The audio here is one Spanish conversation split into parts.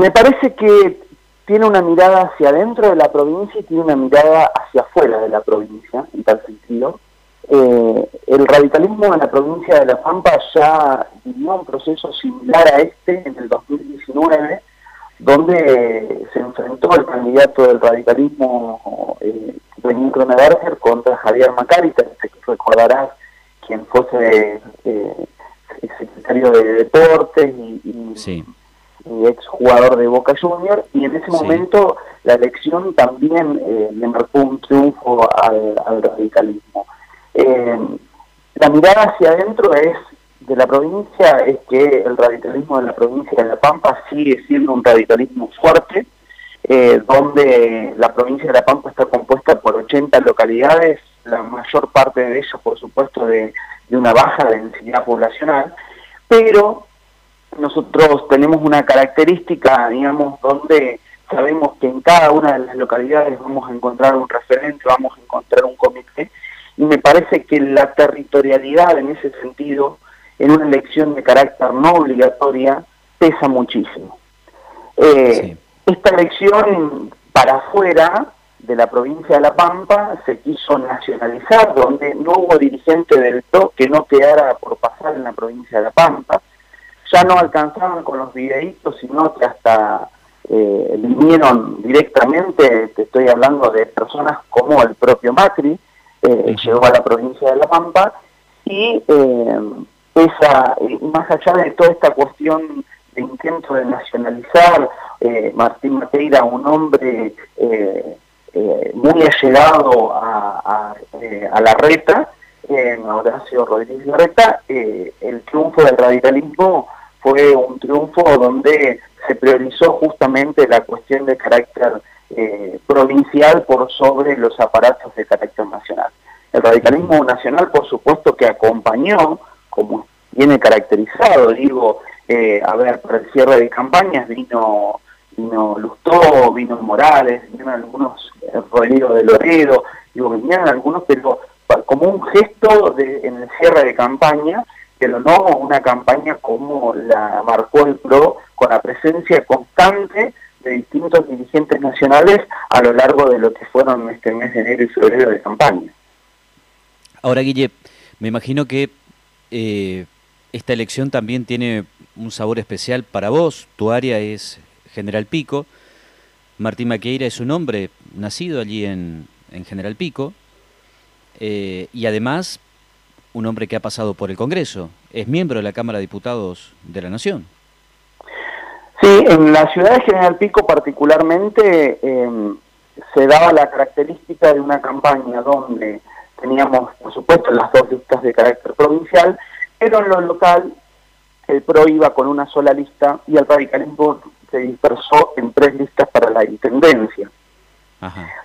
Me parece que tiene una mirada hacia adentro de la provincia y tiene una mirada hacia afuera de la provincia, en tal sentido. Eh, el radicalismo en la provincia de La Pampa ya vivió un proceso similar a este en el 2019, donde se enfrentó el candidato del radicalismo, eh, Kroneberger, contra Javier Macari, que recordarás quien fuese eh, secretario de Deportes y, ex jugador de Boca Junior, y en ese momento la elección también eh, le marcó un triunfo al, radicalismo. Eh, la mirada hacia adentro es de la provincia es que el radicalismo de la provincia de La Pampa sigue siendo un radicalismo fuerte, eh, donde la provincia de La Pampa está compuesta por 80 localidades, la mayor parte de ellas, por supuesto, de, de una baja densidad poblacional, pero nosotros tenemos una característica, digamos, donde sabemos que en cada una de las localidades vamos a encontrar un referente, vamos a encontrar un comité, y me parece que la territorialidad en ese sentido en una elección de carácter no obligatoria pesa muchísimo. Eh, esta elección para afuera de la provincia de La Pampa se quiso nacionalizar, donde no hubo dirigente del PRO que no quedara por pasar en la provincia de La Pampa. Ya no alcanzaban con los videitos, sino que hasta eh, vinieron directamente, te estoy hablando de personas como el propio Macri, eh, llegó a la provincia de La Pampa, y eh, esa, más allá de toda esta cuestión de intento de nacionalizar, eh, Martín Mateira, un hombre eh, eh, muy allegado a, a, la reta, en Horacio Rodríguez Larreta, el triunfo del radicalismo fue un triunfo donde se priorizó justamente la cuestión de carácter provincial por sobre los aparatos de carácter nacional. El radicalismo nacional, por supuesto, que acompañó como viene caracterizado, digo, eh, a ver, para el cierre de campañas vino vino Lustó, vino Morales, vinieron algunos, eh, Rodrigo de Loredo, digo, vinieron algunos, pero como un gesto de, en el cierre de campaña, pero no una campaña como la marcó el PRO, con la presencia constante de distintos dirigentes nacionales a lo largo de lo que fueron este mes de enero y febrero de campaña. Ahora, Guille, me imagino que eh, esta elección también tiene un sabor especial para vos. Tu área es General Pico. Martín Maqueira es un hombre nacido allí en, General Pico. Eh, y además un hombre que ha pasado por el Congreso. Es miembro de la Cámara de Diputados de la Nación. Sí, en la ciudad de General Pico particularmente em, se daba la característica de una campaña donde teníamos, por supuesto, las dos listas de carácter provincial pero en lo local el PRO iba con una sola lista y el radicalismo se dispersó en tres listas para la intendencia.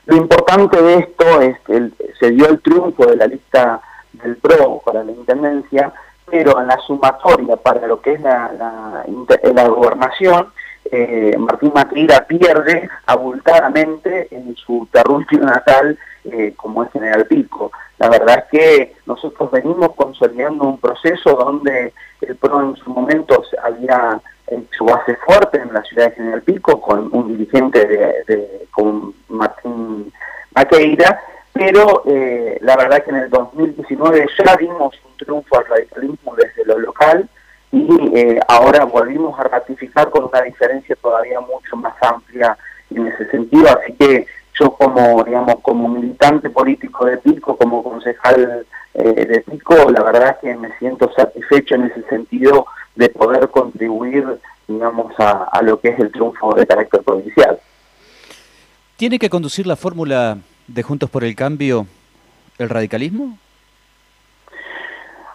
Lo importante de esto es que se dio el triunfo de la lista del PRO para la intendencia, pero en la sumatoria para lo que es la, gobernación, eh, Martín Macrira pierde abultadamente en su terruño natal eh, como es General Pico. La verdad es que nosotros venimos consolidando un proceso donde el PRO en su momento había su base fuerte en la ciudad de General Pico con un dirigente de, con Martín Maqueira, pero eh, la verdad que en el 2019 ya dimos un triunfo al radicalismo desde lo local y eh, ahora volvimos a ratificar con una diferencia todavía mucho más amplia en ese sentido, así que yo como, digamos, como militante político de Pico, como concejal eh, de Pico, la verdad es que me siento satisfecho en ese sentido de poder contribuir, digamos, a, lo que es el triunfo de carácter provincial. ¿Tiene que conducir la fórmula de Juntos por el Cambio el radicalismo?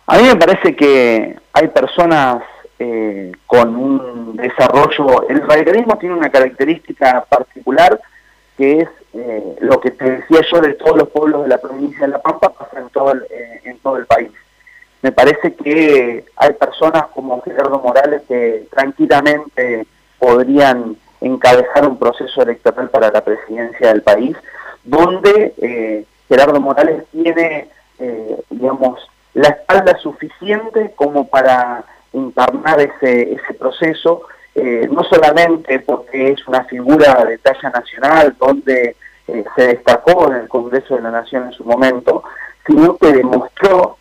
A mí me parece que hay personas eh, con un desarrollo, el radicalismo tiene una característica particular que es eh, lo que te decía yo de todos los pueblos de la provincia de La Pampa pasa en todo el, eh, en todo el país. Me parece que hay personas como Gerardo Morales que tranquilamente podrían encabezar un proceso electoral para la presidencia del país, donde eh, Gerardo Morales tiene, digamos, la espalda suficiente como para encarnar ese, proceso eh, no solamente porque es una figura de talla nacional donde eh, se destacó en el Congreso de la Nación en su momento, sino que demostró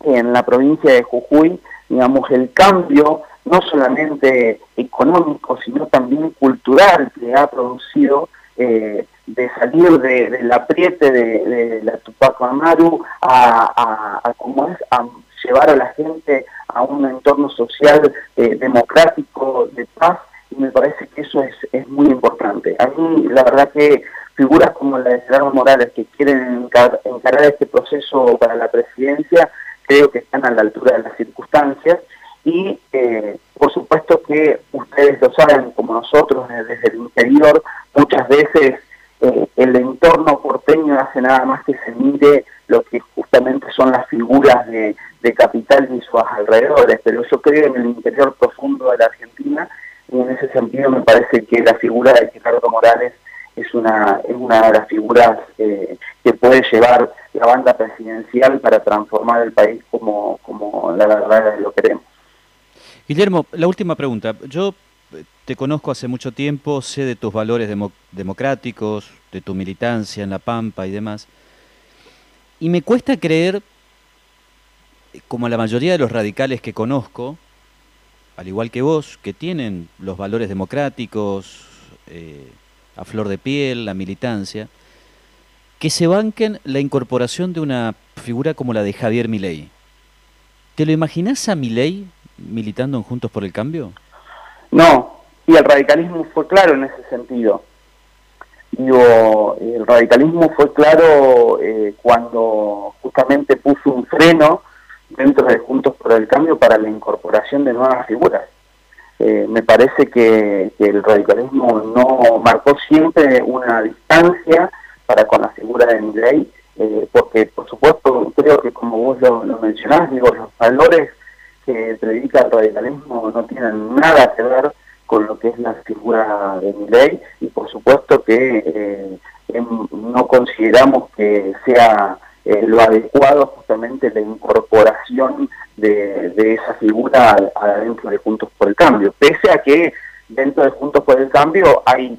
en la provincia de Jujuy, digamos, el cambio no solamente económico, sino también cultural que ha producido eh, de salir del apriete de, la Tupac Amaru a, a, es, a llevar a la gente a un entorno social eh, democrático, de paz, y me parece que eso es, es muy importante. A mí, la verdad que figuras como la de Gerardo Morales, que quieren encarar este proceso para la presidencia, creo que están a la altura de las circunstancias, y eh, por supuesto que ustedes lo saben como nosotros desde el interior, muchas veces eh, el entorno porteño hace nada más que se mire lo que justamente son las figuras de, capital y sus alrededores, pero yo creo en el interior profundo de la Argentina y en ese sentido me parece que la figura de Ricardo Morales es una, es una de las figuras eh, que puede llevar la banda presidencial para transformar el país como, como la verdad lo queremos. Guillermo, la última pregunta. Yo te conozco hace mucho tiempo, sé de tus valores democráticos, de tu militancia en La Pampa y demás. Y me cuesta creer, como la mayoría de los radicales que conozco, al igual que vos, que tienen los valores democráticos eh, a flor de piel, la militancia, que se banquen la incorporación de una figura como la de Javier Milei. ¿Te lo imaginas a Milei militando en Juntos por el Cambio? No, y el radicalismo fue claro en ese sentido. Digo, el radicalismo fue claro eh, cuando justamente puso un freno dentro de Juntos por el Cambio para la incorporación de nuevas figuras. Eh, me parece que, el radicalismo no marcó siempre una distancia para con la figura de Miley, eh, porque por supuesto creo que como vos lo, lo mencionás, digo, los valores que predica el radicalismo no tienen nada que ver con lo que es la figura de mi ley y por supuesto que eh, no consideramos que sea eh, lo adecuado justamente la incorporación de, esa figura adentro de Juntos por el Cambio, pese a que dentro de Juntos por el Cambio hay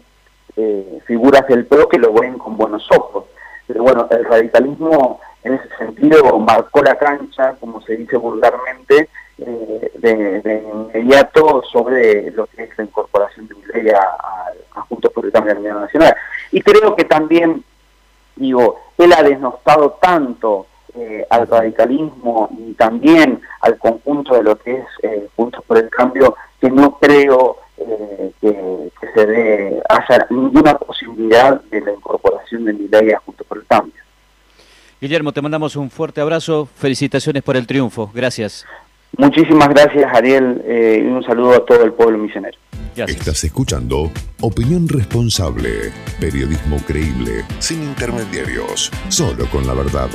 eh, figuras del PRO que lo ven con buenos ojos. Pero bueno, el radicalismo en ese sentido marcó la cancha, como se dice vulgarmente, eh, de, inmediato sobre lo que es la incorporación de mi ley a, Juntos por el Cambio de la Nacional. Y creo que también, digo, él ha desnostado tanto eh, al radicalismo y también al conjunto de lo que es eh, Juntos por el Cambio, que no creo que, se dé, haya ninguna posibilidad de la incorporación de mi ley a Juntos por el Cambio. Guillermo, te mandamos un fuerte abrazo, felicitaciones por el triunfo, gracias. Muchísimas gracias, Ariel, eh, y un saludo a todo el pueblo misionero. Estás escuchando Opinión Responsable, periodismo creíble, sin intermediarios, solo con la verdad.